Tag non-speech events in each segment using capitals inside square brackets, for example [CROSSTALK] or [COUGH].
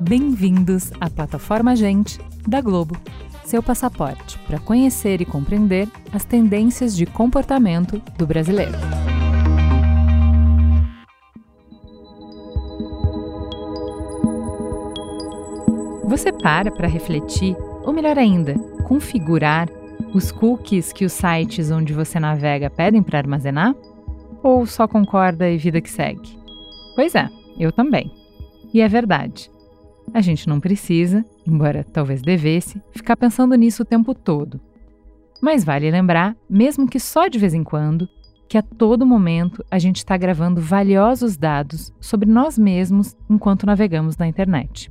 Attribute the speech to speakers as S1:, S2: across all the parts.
S1: Bem-vindos à plataforma Gente da Globo, seu passaporte para conhecer e compreender as tendências de comportamento do brasileiro. Você para para refletir, ou melhor ainda, configurar os cookies que os sites onde você navega pedem para armazenar? Ou só concorda e vida que segue? Pois é, eu também. E é verdade. A gente não precisa, embora talvez devesse, ficar pensando nisso o tempo todo. Mas vale lembrar, mesmo que só de vez em quando, que a todo momento a gente está gravando valiosos dados sobre nós mesmos enquanto navegamos na internet.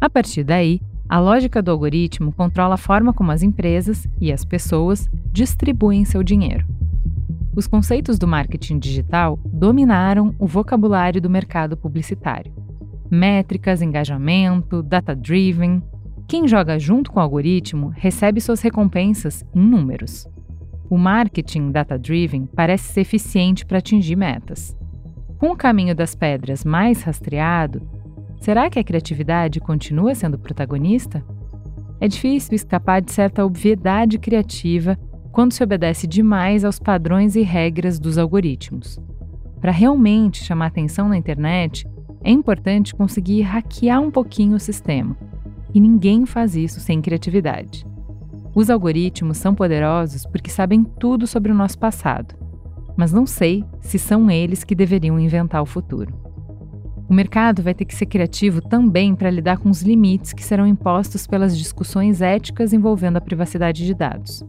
S1: A partir daí, a lógica do algoritmo controla a forma como as empresas e as pessoas distribuem seu dinheiro. Os conceitos do marketing digital dominaram o vocabulário do mercado publicitário. Métricas, engajamento, data-driven. Quem joga junto com o algoritmo recebe suas recompensas em números. O marketing data-driven parece ser eficiente para atingir metas. Com o caminho das pedras mais rastreado, Será que a criatividade continua sendo protagonista? É difícil escapar de certa obviedade criativa quando se obedece demais aos padrões e regras dos algoritmos. Para realmente chamar atenção na internet, é importante conseguir hackear um pouquinho o sistema. E ninguém faz isso sem criatividade. Os algoritmos são poderosos porque sabem tudo sobre o nosso passado, mas não sei se são eles que deveriam inventar o futuro. O mercado vai ter que ser criativo também para lidar com os limites que serão impostos pelas discussões éticas envolvendo a privacidade de dados.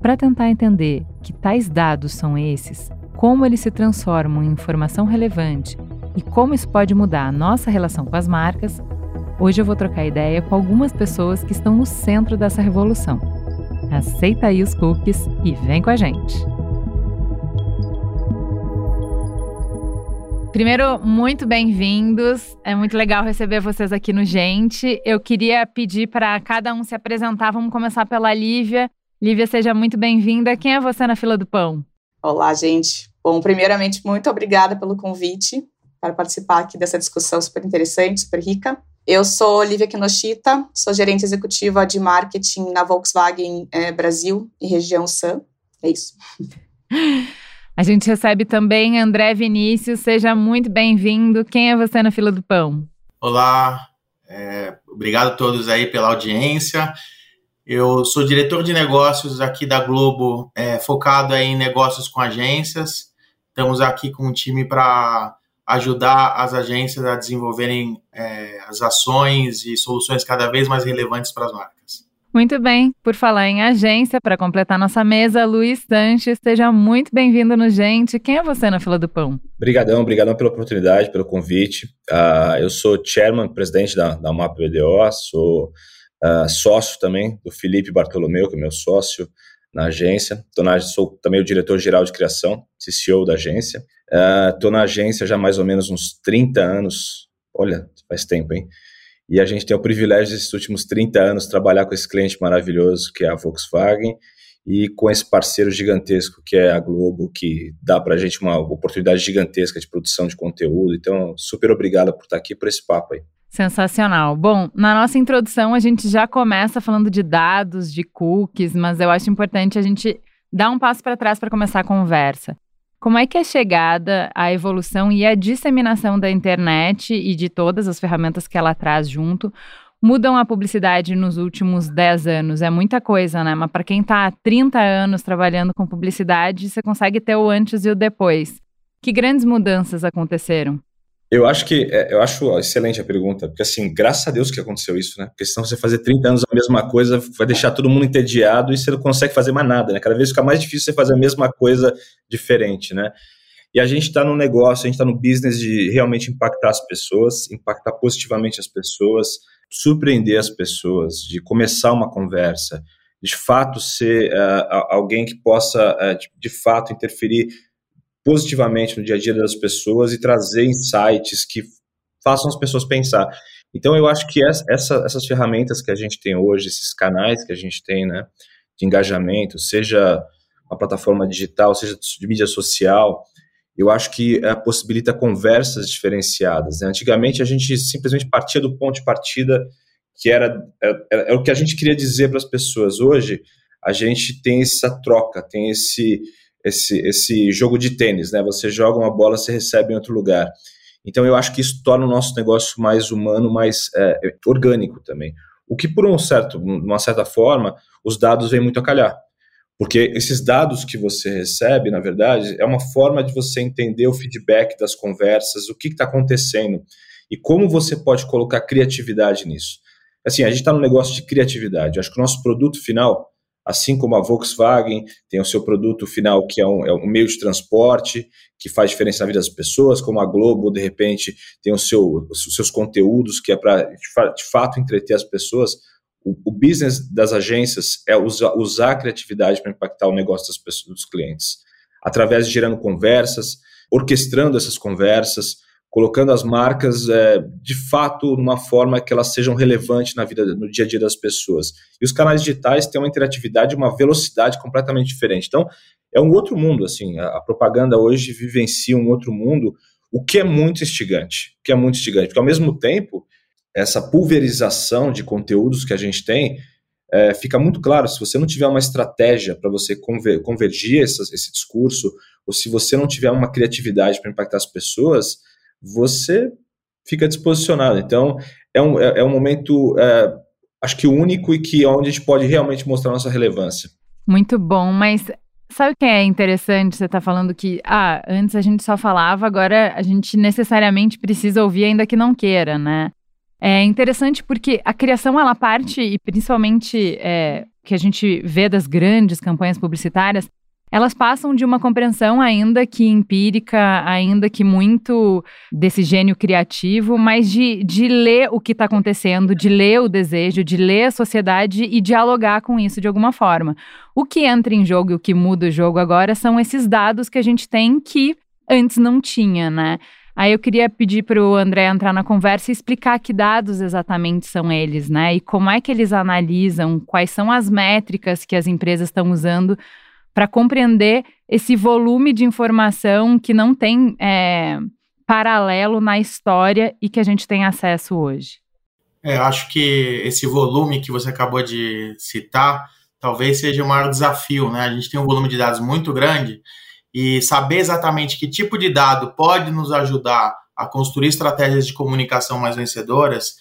S1: Para tentar entender que tais dados são esses, como eles se transformam em informação relevante e como isso pode mudar a nossa relação com as marcas, hoje eu vou trocar ideia com algumas pessoas que estão no centro dessa revolução. Aceita aí os cookies e vem com a gente! Primeiro, muito bem-vindos. É muito legal receber vocês aqui no Gente. Eu queria pedir para cada um se apresentar. Vamos começar pela Lívia. Lívia, seja muito bem-vinda. Quem é você na fila do pão?
S2: Olá, gente. Bom, primeiramente, muito obrigada pelo convite para participar aqui dessa discussão super interessante, super rica. Eu sou Lívia Kinoshita, sou gerente executiva de marketing na Volkswagen é, Brasil e região SAM. É isso. [LAUGHS]
S1: A gente recebe também André Vinícius, seja muito bem-vindo. Quem é você na fila do pão?
S3: Olá, é, obrigado a todos aí pela audiência. Eu sou diretor de negócios aqui da Globo, é, focado em negócios com agências. Estamos aqui com um time para ajudar as agências a desenvolverem é, as ações e soluções cada vez mais relevantes para as marcas.
S1: Muito bem, por falar em agência, para completar nossa mesa, Luiz Sanches, seja muito bem-vindo no Gente. Quem é você na fila do pão?
S4: Obrigadão, obrigadão pela oportunidade, pelo convite. Uh, eu sou chairman, presidente da, da UMAP BDO, sou uh, sócio também do Felipe Bartolomeu, que é meu sócio na agência. Tô na, sou também o diretor-geral de criação, CCO da agência. Estou uh, na agência já mais ou menos uns 30 anos. Olha, faz tempo, hein? E a gente tem o privilégio desses últimos 30 anos trabalhar com esse cliente maravilhoso que é a Volkswagen e com esse parceiro gigantesco que é a Globo, que dá para a gente uma oportunidade gigantesca de produção de conteúdo. Então, super obrigado por estar aqui por esse papo aí.
S1: Sensacional. Bom, na nossa introdução a gente já começa falando de dados, de cookies, mas eu acho importante a gente dar um passo para trás para começar a conversa. Como é que a chegada, a evolução e a disseminação da internet e de todas as ferramentas que ela traz junto mudam a publicidade nos últimos 10 anos? É muita coisa, né? Mas para quem está há 30 anos trabalhando com publicidade, você consegue ter o antes e o depois. Que grandes mudanças aconteceram?
S4: Eu acho que é, eu acho excelente a pergunta, porque assim, graças a Deus que aconteceu isso, né? Porque senão você fazer 30 anos a mesma coisa vai deixar todo mundo entediado e você não consegue fazer mais nada, né? Cada vez fica mais difícil você fazer a mesma coisa diferente, né? E a gente está no negócio, a gente está no business de realmente impactar as pessoas, impactar positivamente as pessoas, surpreender as pessoas, de começar uma conversa, de fato ser uh, alguém que possa, uh, de, de fato, interferir positivamente no dia a dia das pessoas e trazer insights que façam as pessoas pensar. Então, eu acho que essa, essas ferramentas que a gente tem hoje, esses canais que a gente tem, né, de engajamento, seja uma plataforma digital, seja de mídia social, eu acho que é, possibilita conversas diferenciadas. Né? Antigamente a gente simplesmente partia do ponto de partida que era, era, era o que a gente queria dizer para as pessoas. Hoje a gente tem essa troca, tem esse, esse, esse jogo de tênis, né? Você joga uma bola, você recebe em outro lugar. Então eu acho que isso torna o nosso negócio mais humano, mais é, orgânico também. O que, por um certo, uma certa forma, os dados vêm muito a calhar. Porque esses dados que você recebe, na verdade, é uma forma de você entender o feedback das conversas, o que está acontecendo e como você pode colocar criatividade nisso. Assim, a gente está no negócio de criatividade. Eu acho que o nosso produto final, assim como a Volkswagen tem o seu produto final, que é um, é um, meio de transporte, que faz diferença na vida das pessoas, como a Globo, de repente, tem o seu, os seus conteúdos, que é para, de fato, entreter as pessoas. O, o business das agências é usar, usar a criatividade para impactar o negócio das pessoas, dos clientes, através de gerando conversas, orquestrando essas conversas, colocando as marcas é, de fato numa forma que elas sejam relevantes na vida, no dia a dia das pessoas. E os canais digitais têm uma interatividade, uma velocidade completamente diferente. Então, é um outro mundo, assim, a, a propaganda hoje vivencia um outro mundo, o que é muito instigante, o que é muito instigante, porque ao mesmo tempo, essa pulverização de conteúdos que a gente tem, é, fica muito claro, se você não tiver uma estratégia para você conver, convergir esse, esse discurso, ou se você não tiver uma criatividade para impactar as pessoas, você fica disposicionado. Então, é um, é, é um momento, é, acho que único e que é onde a gente pode realmente mostrar nossa relevância.
S1: Muito bom, mas sabe o que é interessante? Você está falando que, ah, antes a gente só falava, agora a gente necessariamente precisa ouvir, ainda que não queira, né? É interessante porque a criação, ela parte, e principalmente é, que a gente vê das grandes campanhas publicitárias, elas passam de uma compreensão ainda que empírica, ainda que muito desse gênio criativo, mas de, de ler o que está acontecendo, de ler o desejo, de ler a sociedade e dialogar com isso de alguma forma. O que entra em jogo e o que muda o jogo agora são esses dados que a gente tem que antes não tinha, né? Aí eu queria pedir para o André entrar na conversa e explicar que dados exatamente são eles, né? E como é que eles analisam, quais são as métricas que as empresas estão usando para compreender esse volume de informação que não tem é, paralelo na história e que a gente tem acesso hoje.
S3: É, acho que esse volume que você acabou de citar talvez seja o maior desafio, né? A gente tem um volume de dados muito grande e saber exatamente que tipo de dado pode nos ajudar a construir estratégias de comunicação mais vencedoras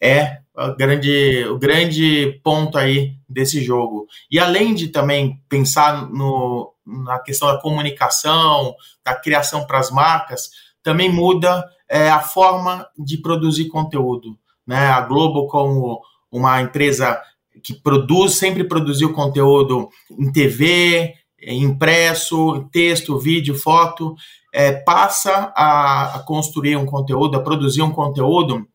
S3: é o grande, o grande ponto aí desse jogo. E além de também pensar no, na questão da comunicação, da criação para as marcas, também muda é, a forma de produzir conteúdo. Né? A Globo, como uma empresa que produz, sempre produziu conteúdo em TV, impresso, texto, vídeo, foto, é, passa a, a construir um conteúdo, a produzir um conteúdo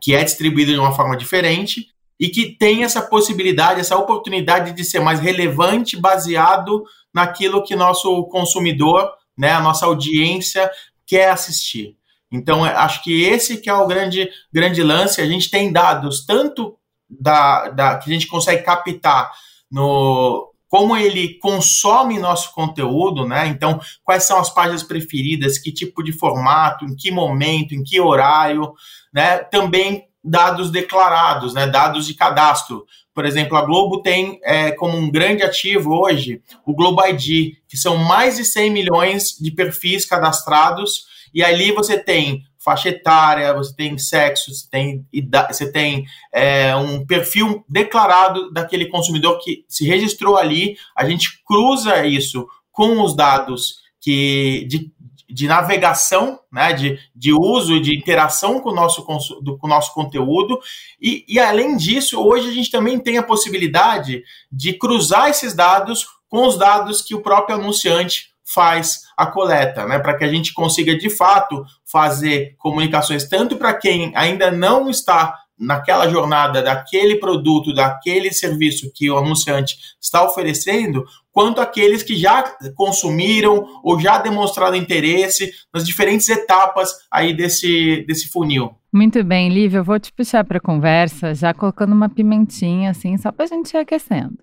S3: que é distribuído de uma forma diferente e que tem essa possibilidade, essa oportunidade de ser mais relevante baseado naquilo que nosso consumidor, né, a nossa audiência quer assistir. Então, é, acho que esse que é o grande, grande lance. A gente tem dados tanto da, da que a gente consegue captar no como ele consome nosso conteúdo, né? Então, quais são as páginas preferidas, que tipo de formato, em que momento, em que horário, né? Também dados declarados, né? Dados de cadastro. Por exemplo, a Globo tem é, como um grande ativo hoje o Globo ID, que são mais de 100 milhões de perfis cadastrados, e ali você tem faixa etária, você tem sexo, você tem, você tem é, um perfil declarado daquele consumidor que se registrou ali, a gente cruza isso com os dados que de, de navegação, né, de, de uso de interação com o nosso, do, com o nosso conteúdo. E, e, além disso, hoje a gente também tem a possibilidade de cruzar esses dados com os dados que o próprio anunciante faz a coleta, né, para que a gente consiga de fato fazer comunicações tanto para quem ainda não está naquela jornada daquele produto, daquele serviço que o anunciante está oferecendo, quanto aqueles que já consumiram ou já demonstraram interesse nas diferentes etapas aí desse, desse funil.
S1: Muito bem, Lívia, eu vou te puxar para a conversa, já colocando uma pimentinha assim, só para a gente ir aquecendo.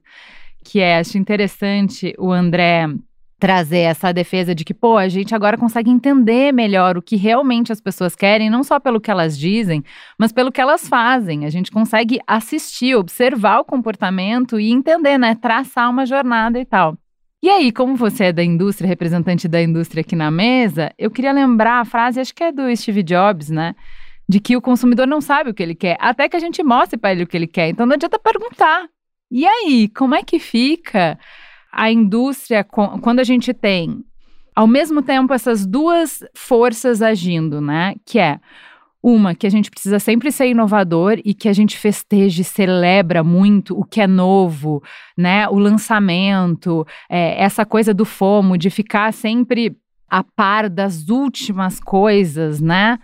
S1: que é, acho interessante o André trazer essa defesa de que, pô, a gente agora consegue entender melhor o que realmente as pessoas querem, não só pelo que elas dizem, mas pelo que elas fazem. A gente consegue assistir, observar o comportamento e entender, né? Traçar uma jornada e tal. E aí, como você é da indústria, representante da indústria aqui na mesa, eu queria lembrar a frase, acho que é do Steve Jobs, né? De que o consumidor não sabe o que ele quer, até que a gente mostre para ele o que ele quer. Então não adianta perguntar. E aí, como é que fica a indústria quando a gente tem ao mesmo tempo essas duas forças agindo, né? Que é uma, que a gente precisa sempre ser inovador e que a gente festeje, celebra muito o que é novo, né? O lançamento, é, essa coisa do FOMO, de ficar sempre a par das últimas coisas, né?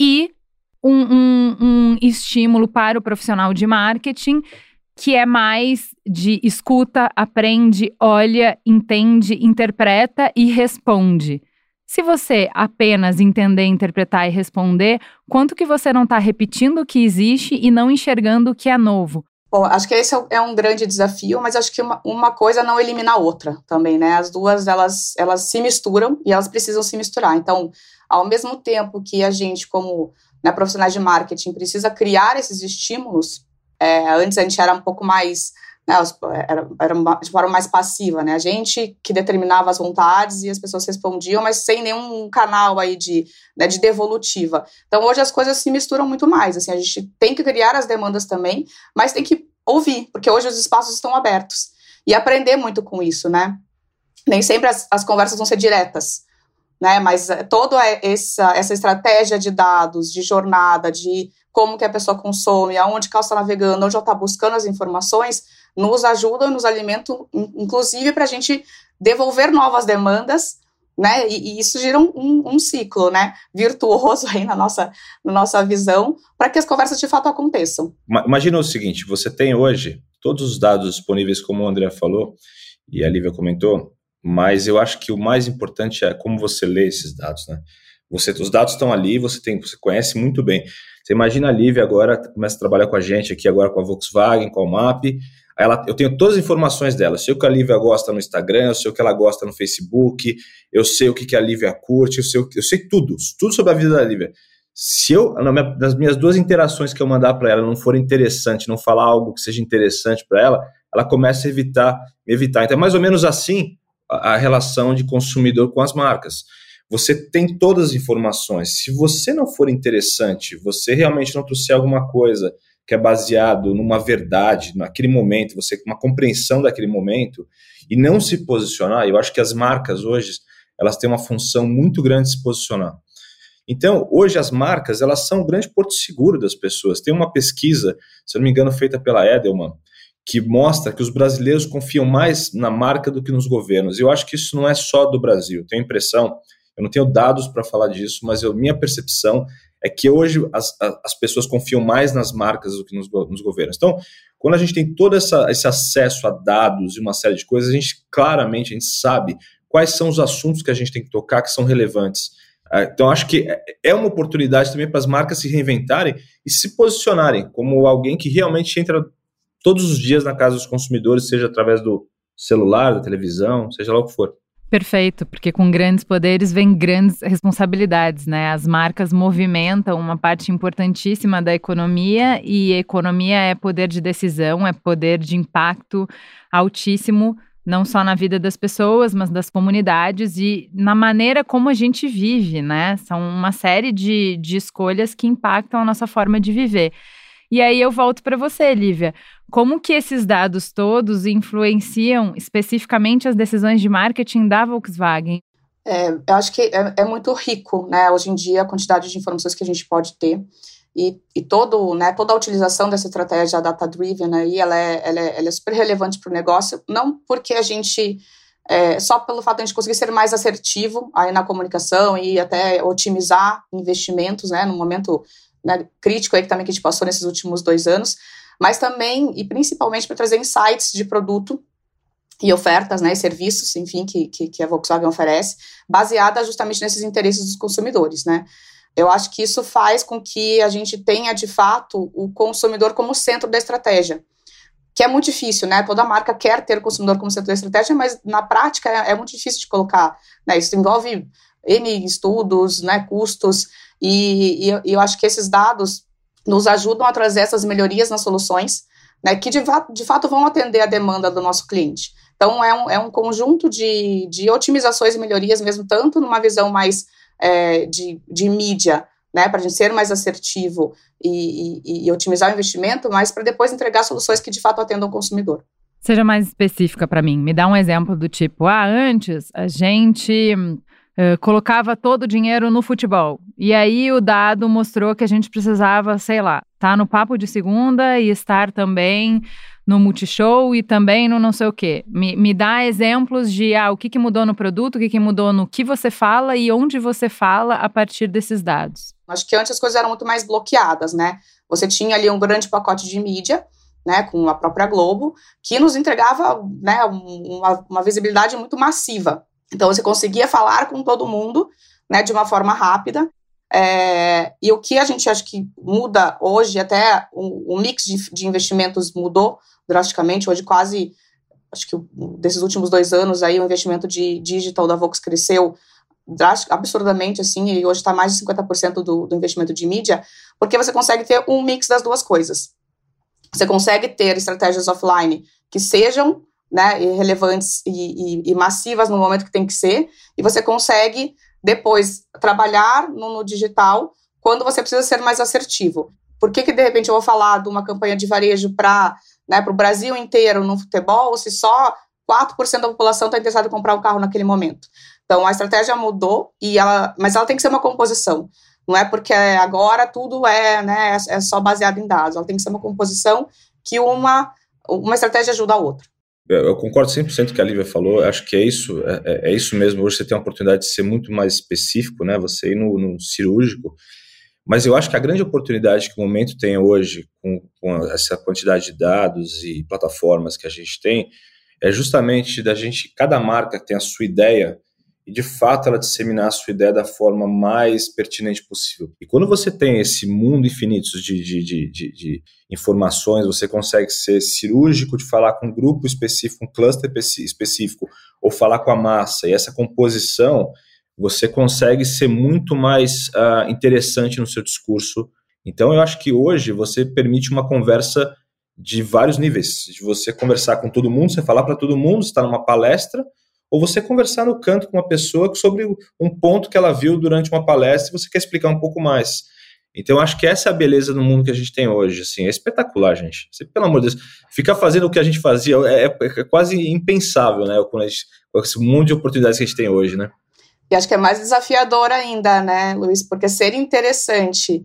S1: E um, um, um estímulo para o profissional de marketing que é mais de escuta, aprende, olha, entende, interpreta e responde. Se você apenas entender, interpretar e responder, quanto que você não está repetindo o que existe e não enxergando o que é novo?
S2: Bom, acho que esse é um grande desafio, mas acho que uma, uma coisa não elimina a outra também, né? As duas, elas, elas se misturam e elas precisam se misturar. Então, ao mesmo tempo que a gente, como né, profissionais de marketing, precisa criar esses estímulos é, antes a gente era um pouco mais, né, era, era de forma mais passiva, né? A gente que determinava as vontades e as pessoas respondiam, mas sem nenhum canal aí de, né, de devolutiva. Então hoje as coisas se misturam muito mais, assim, a gente tem que criar as demandas também, mas tem que ouvir, porque hoje os espaços estão abertos. E aprender muito com isso, né? Nem sempre as, as conversas vão ser diretas, né? Mas toda essa, essa estratégia de dados, de jornada, de como que a pessoa consome, aonde que ela está navegando, onde ela está buscando as informações, nos ajudam, nos alimentam, inclusive para a gente devolver novas demandas, né? E, e isso gira um, um, um, ciclo, né? Virtuoso aí na nossa, na nossa visão, para que as conversas de fato aconteçam.
S4: Imagina o seguinte: você tem hoje todos os dados disponíveis, como o André falou e a Lívia comentou, mas eu acho que o mais importante é como você lê esses dados, né? Você, os dados estão ali, você tem, você conhece muito bem. Você imagina a Lívia agora, começa a trabalhar com a gente aqui agora com a Volkswagen, com a MAP. Ela, eu tenho todas as informações dela. Eu sei o que a Lívia gosta no Instagram, eu sei o que ela gosta no Facebook, eu sei o que, que a Lívia curte, eu sei, eu sei tudo, tudo sobre a vida da Lívia. Se eu, nas minhas duas interações que eu mandar para ela, não for interessante, não falar algo que seja interessante para ela, ela começa a evitar, evitar. Então é mais ou menos assim a, relação de consumidor com as marcas. Você tem todas as informações. Se você não for interessante, você realmente não trouxer alguma coisa que é baseado numa verdade, naquele momento, você uma compreensão daquele momento e não se posicionar, eu acho que as marcas hoje, elas têm uma função muito grande de se posicionar. Então, hoje as marcas, elas são um grande porto seguro das pessoas. Tem uma pesquisa, se não me engano, feita pela Edelman, que mostra que os brasileiros confiam mais na marca do que nos governos. Eu acho que isso não é só do Brasil. Tenho impressão eu não tenho dados para falar disso, mas a minha percepção é que hoje as, as pessoas confiam mais nas marcas do que nos, nos governos. Então, quando a gente tem todo essa, esse acesso a dados e uma série de coisas, a gente claramente a gente sabe quais são os assuntos que a gente tem que tocar que são relevantes. Ah, então, acho que é, é uma oportunidade também para as marcas se reinventarem e se posicionarem como alguém que realmente entra todos os dias na casa dos consumidores, seja através do celular, da televisão, seja lá o que for.
S1: Perfeito, porque com grandes poderes vem grandes responsabilidades, né? As marcas movimentam uma parte importantíssima da economia e economia é poder de decisão, é poder de impacto altíssimo, não só na vida das pessoas, mas das comunidades e na maneira como a gente vive, né? São uma série de, de escolhas que impactam a nossa forma de viver. E aí eu volto para você, Lívia. Como que esses dados todos influenciam especificamente as decisões de marketing da Volkswagen?
S2: É, eu acho que é, é, muito rico, né, hoje em dia, a quantidade de informações que a gente pode ter. E, e todo, né, toda a utilização dessa estratégia data-driven aí, ela é, ela, é, ela é super relevante para o negócio, não porque a gente, é, só pelo fato de a gente conseguir ser mais assertivo aí na comunicação e até otimizar investimentos, né, no momento né, crítico aí que também que a gente passou nesses últimos dois anos, mas também e principalmente para trazer insights de produto e ofertas, né, e serviços, enfim, que, que, que a Volkswagen oferece, baseada justamente nesses interesses dos consumidores, né. Eu acho que isso faz com que a gente tenha, de fato, o consumidor como centro da estratégia. que é muito difícil, né? Toda marca quer ter o consumidor como setor de estratégia, mas na prática é, é muito difícil de colocar. Né? Isso envolve N estudos, né, custos, e, e eu acho que esses dados nos ajudam a trazer essas melhorias nas soluções, né, que de, de fato vão atender a demanda do nosso cliente. Então, é um, é um conjunto de, de otimizações e melhorias, mesmo tanto numa visão mais é, de, de mídia, né, para a gente ser mais assertivo e, e, e otimizar o investimento, mas para depois entregar soluções que de fato atendam o consumidor.
S1: Seja mais específica para mim. Me dá um exemplo do tipo: ah, antes a gente uh, colocava todo o dinheiro no futebol. E aí o dado mostrou que a gente precisava, sei lá, estar tá no papo de segunda e estar também no Multishow e também no não sei o quê. Me, me dá exemplos de ah, o que, que mudou no produto, o que, que mudou no que você fala e onde você fala a partir desses dados.
S2: Acho que antes as coisas eram muito mais bloqueadas, né? Você tinha ali um grande pacote de mídia, né, com a própria Globo, que nos entregava né, uma, uma visibilidade muito massiva. Então você conseguia falar com todo mundo né, de uma forma rápida. É, e o que a gente acha que muda hoje, até o, o mix de, de, investimentos mudou drasticamente. Hoje, quase, acho que desses últimos dois anos, aí, o investimento de digital da Vox cresceu absurdamente, assim, e hoje está mais de 50% do, do investimento de mídia, porque você consegue ter um mix das duas coisas. Você consegue ter estratégias offline que sejam né, relevantes e, e, e, massivas no momento que tem que ser, e você consegue depois trabalhar no, no digital quando você precisa ser mais assertivo. Por que, que de repente eu vou falar de uma campanha de varejo para né, o Brasil inteiro no futebol, se só 4% da população está interessada em comprar um carro naquele momento? Então a estratégia mudou, e ela, mas ela tem que ser uma composição. Não é porque agora tudo é, né, é só baseado em dados. Ela tem que ser uma composição que uma, uma estratégia ajuda a outra.
S4: Eu concordo 100% com o que a Lívia falou, acho que é isso, é, é, é, isso mesmo. Hoje você tem a oportunidade de ser muito mais específico, né? Você ir no, no cirúrgico. Mas eu acho que a grande oportunidade que o momento tem hoje, com, com essa quantidade de dados e plataformas que a gente tem, é justamente da gente, cada marca tem a sua ideia e de fato ela disseminar a sua ideia da forma mais pertinente possível. E quando você tem esse mundo infinito de, de, de, de, de informações, você consegue ser cirúrgico de falar com um grupo específico, um cluster específico, ou falar com a massa, e essa composição, você consegue ser muito mais uh, interessante no seu discurso. Então, eu acho que hoje você permite uma conversa de vários níveis, de você conversar com todo mundo, você falar para todo mundo, está numa palestra, ou você conversar no canto com uma pessoa sobre um ponto que ela viu durante uma palestra e você quer explicar um pouco mais. Então, acho que essa é a beleza do mundo que a gente tem hoje. Assim, é espetacular, gente. Você, pelo amor de Deus, ficar fazendo o que a gente fazia é, é, é quase impensável, né? Com, gente, com esse mundo de oportunidades que a gente tem hoje, né?
S2: E acho que é mais desafiador ainda, né, Luiz? Porque ser interessante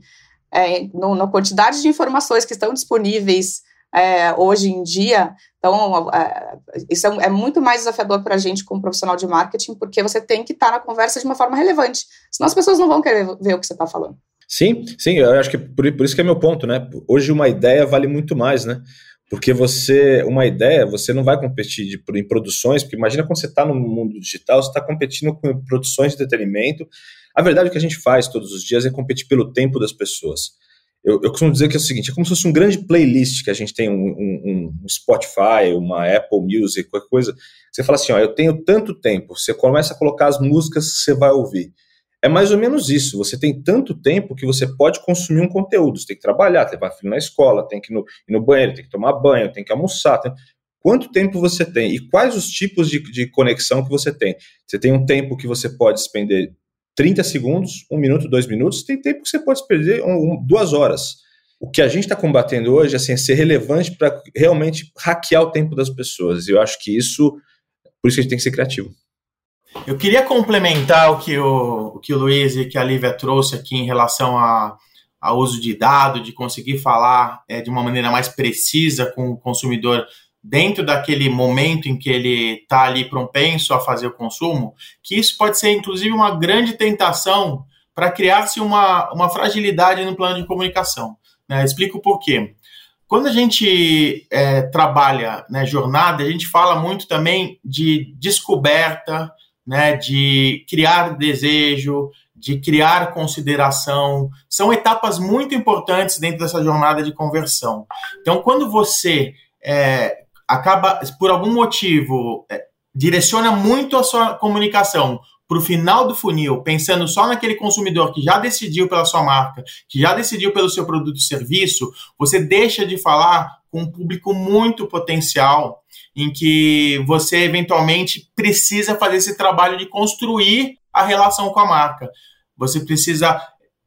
S2: é, no, na quantidade de informações que estão disponíveis é, hoje em dia. Então, é, isso é, é, muito mais desafiador para a gente como profissional de marketing, porque você tem que estar tá na conversa de uma forma relevante. Senão as pessoas não vão querer ver o que você está falando.
S4: Sim, sim, eu acho que por, por isso que é meu ponto, né? Hoje uma ideia vale muito mais, né? Porque você, uma ideia, você não vai competir de, em produções, porque imagina quando você está no mundo digital, você está competindo com produções de entretenimento. A verdade é que a gente faz todos os dias é competir pelo tempo das pessoas. Eu, eu, costumo dizer que é o seguinte: é como se fosse um grande playlist que a gente tem, um, um, um Spotify, uma Apple Music, qualquer coisa. Você fala assim: ó, eu tenho tanto tempo. Você começa a colocar as músicas que você vai ouvir. É mais ou menos isso. Você tem tanto tempo que você pode consumir um conteúdo. Você tem que trabalhar, levar filho na escola, tem que ir no, ir no, banheiro, tem que tomar banho, tem que almoçar. Tem... Quanto tempo você tem e quais os tipos de, de conexão que você tem? Você tem um tempo que você pode despender 30 segundos, um minuto, dois minutos, tem tempo que você pode perder um, duas horas. O que a gente está combatendo hoje assim, é ser relevante para realmente hackear o tempo das pessoas. E eu acho que isso, por isso que a gente tem que ser criativo.
S3: Eu queria complementar o que o, o que o Luiz e que a Lívia trouxe aqui em relação a, ao uso de dado, de conseguir falar é, de uma maneira mais precisa com o consumidor dentro daquele momento em que ele está ali propenso a fazer o consumo, que isso pode ser inclusive uma grande tentação para criar-se uma, uma fragilidade no plano de comunicação. Né? Explico por quê. Quando a gente é, trabalha né, jornada, a gente fala muito também de descoberta, né, de criar desejo, de criar consideração. São etapas muito importantes dentro dessa jornada de conversão. Então, quando você é, acaba, por algum motivo, é, direciona muito a sua comunicação para o final do funil, pensando só naquele consumidor que já decidiu pela sua marca, que já decidiu pelo seu produto e serviço, você deixa de falar com um público muito potencial, em que você eventualmente precisa fazer esse trabalho de construir a relação com a marca. Você precisa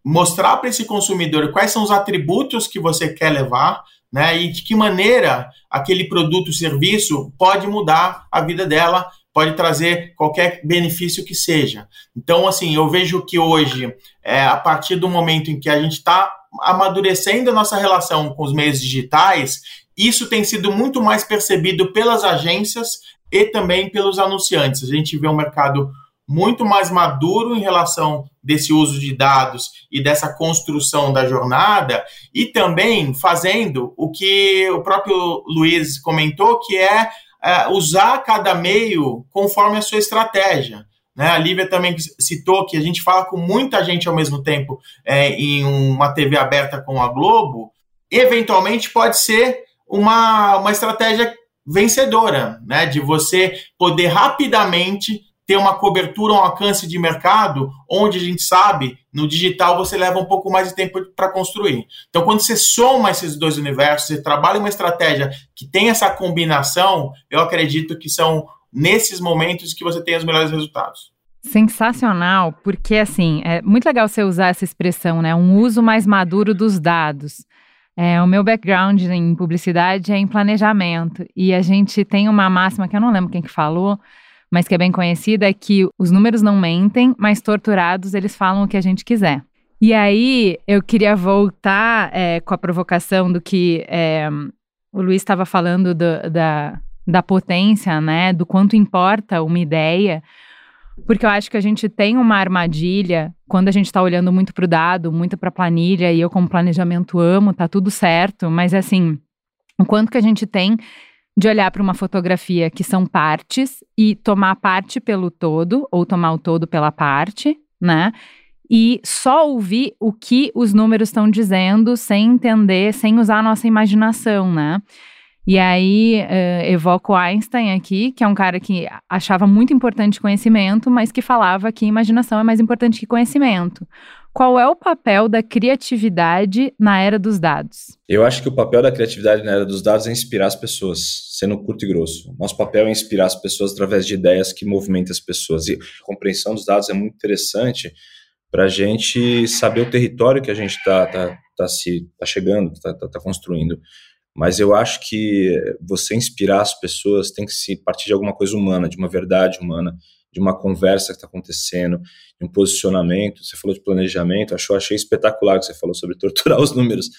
S3: mostrar para esse consumidor quais são os atributos que você quer levar, né? E de que maneira aquele produto, ou serviço pode mudar a vida dela, pode trazer qualquer benefício que seja. Então, assim, eu vejo que hoje, é, a partir do momento em que a gente está amadurecendo a nossa relação com os meios digitais, isso tem sido muito mais percebido pelas agências e também pelos anunciantes. A gente vê um mercado muito mais maduro em relação desse uso de dados e dessa construção da jornada e também fazendo o que o próprio Luiz comentou, que é, é usar cada meio conforme a sua estratégia. Né? A Lívia também citou que a gente fala com muita gente ao mesmo tempo é, em uma TV aberta com a Globo. Eventualmente pode ser uma, uma estratégia vencedora, né? De você poder rapidamente ter uma cobertura, um alcance de mercado, onde a gente sabe, no digital você leva um pouco mais de tempo para construir. Então, quando você soma esses dois universos, você trabalha uma estratégia que tem essa combinação, eu acredito que são nesses momentos que você tem os melhores resultados.
S1: Sensacional, porque assim, é muito legal você usar essa expressão, né? Um uso mais maduro dos dados. É, o meu background em publicidade é em planejamento. E a gente tem uma máxima que eu não lembro quem que falou, mas que é bem conhecida, é que os números não mentem, mas torturados eles falam o que a gente quiser. E aí eu queria voltar é, com a provocação do que é, o Luiz estava falando do, da, da potência, né? Do quanto importa uma ideia. Porque eu acho que a gente tem uma armadilha quando a gente está olhando muito para o dado, muito para a planilha, e eu, como planejamento, amo, tá tudo certo, mas assim, o quanto que a gente tem de olhar para uma fotografia que são partes e tomar parte pelo todo, ou tomar o todo pela parte, né? E só ouvir o que os números estão dizendo sem entender, sem usar a nossa imaginação, né? E aí uh, evoco Einstein aqui, que é um cara que achava muito importante conhecimento, mas que falava que imaginação é mais importante que conhecimento. Qual é o papel da criatividade na era dos dados?
S4: Eu acho que o papel da criatividade na era dos dados é inspirar as pessoas, sendo curto e grosso. Nosso papel é inspirar as pessoas através de ideias que movimentem as pessoas. E a compreensão dos dados é muito interessante para a gente saber o território que a gente está tá, tá se tá chegando, está tá, tá construindo. Mas eu acho que você inspirar as pessoas tem que se partir de alguma coisa humana, de uma verdade humana de uma conversa que está acontecendo, de um posicionamento. Você falou de planejamento, achou, achei espetacular que você falou sobre torturar os números,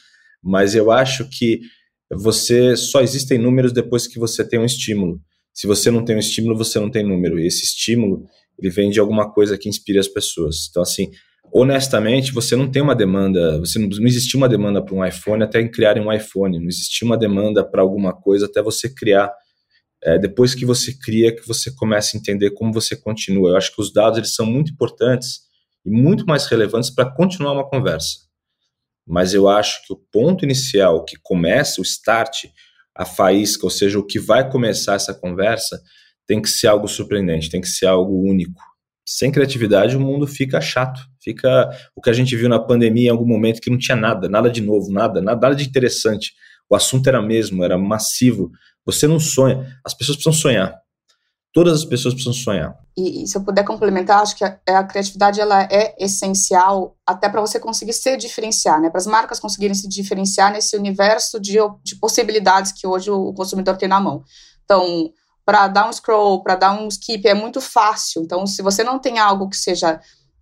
S4: mas eu acho que você só existem números depois que você tem um estímulo. Se você não tem um estímulo, você não tem número. E esse estímulo, ele vem de alguma coisa que inspire as pessoas. Então, assim, honestamente, você não tem uma demanda, você não, não existiu uma demanda para um iPhone até criarem um iPhone, não existiu uma demanda para alguma coisa até você criar é, depois que você cria, que você começa a entender como você continua. Eu acho que os dados eles são muito importantes e muito mais relevantes para continuar uma conversa. Mas eu acho que o ponto inicial, que começa o start, a faísca, ou seja, o que vai começar essa conversa, tem que ser algo surpreendente, tem que ser algo único. Sem criatividade, o mundo fica chato. Fica o que a gente viu na pandemia em algum momento que não tinha nada, nada de novo, nada, nada de interessante. O assunto era mesmo, era massivo. Você não sonha. As pessoas precisam sonhar. Todas as pessoas precisam sonhar.
S2: E, e se eu puder complementar, acho que a, a criatividade ela é essencial até para você conseguir se diferenciar, né? Para as marcas conseguirem se diferenciar nesse universo de, de possibilidades que hoje o consumidor tem na mão. Então, para dar um scroll, para dar um skip é muito fácil. Então, se você não tem algo que seja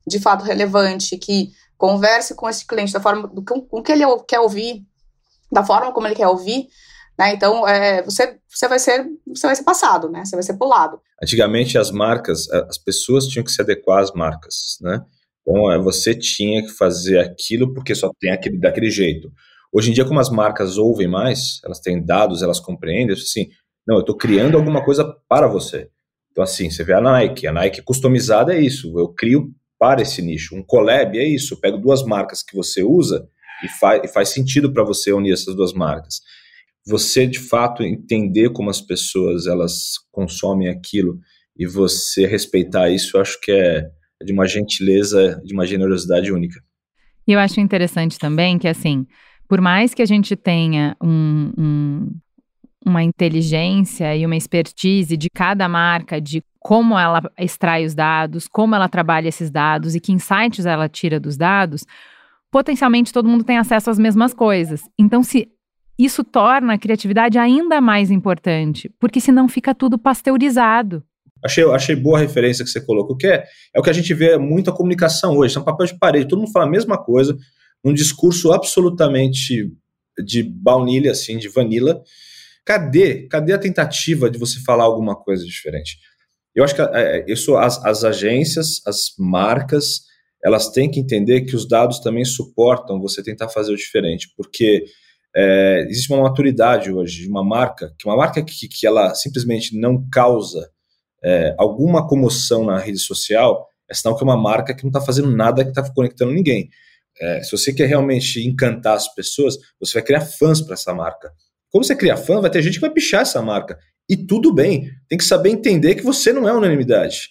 S2: de fato relevante, que converse com esse cliente da forma com, com que ele quer ouvir, da forma como ele quer ouvir, né? Então, é, você, você, vai ser, você vai ser passado, né? Você vai ser pulado.
S4: Antigamente, as marcas, as pessoas tinham que se adequar às marcas, né? Então, é, você tinha que fazer aquilo porque só tem aquele daquele jeito. Hoje em dia, como as marcas ouvem mais, elas têm dados, elas compreendem, assim, não, eu estou criando alguma coisa para você. Então, assim, você vê a Nike, a Nike customizada é isso, eu crio para esse nicho. Um collab é isso, eu pego duas marcas que você usa e, fa e faz sentido para você unir essas duas marcas. você de fato entender como as pessoas elas consomem aquilo e você respeitar isso, eu acho que é de uma gentileza, de uma generosidade única.
S1: E eu acho interessante também que, assim, por mais que a gente tenha um, um, uma inteligência e uma expertise de cada marca, de como ela extrai os dados, como ela trabalha esses dados e que insights ela tira dos dados, potencialmente todo mundo tem acesso às mesmas coisas. Então, se isso torna a criatividade ainda mais importante, porque senão fica tudo pasteurizado.
S4: Achei, achei boa a referência que você colocou, que é, é o que a gente vê muito a comunicação hoje, são papéis de parede, todo mundo fala a mesma coisa, um discurso absolutamente de baunilha, assim, de vanilla. Cadê? Cadê a tentativa de você falar alguma coisa diferente? Eu acho que é, isso, as, as agências, as marcas, elas têm que entender que os dados também suportam você tentar fazer o diferente, porque é, existe uma maturidade hoje de uma marca, que uma marca que, que ela simplesmente não causa é, alguma comoção na rede social, é sinal que é uma marca que não está fazendo nada que está conectando ninguém. É, se você quer realmente encantar as pessoas, você vai criar fãs para essa marca. Como você cria fã, vai ter gente que vai pichar essa marca. E tudo bem, tem que saber entender que você não é unanimidade.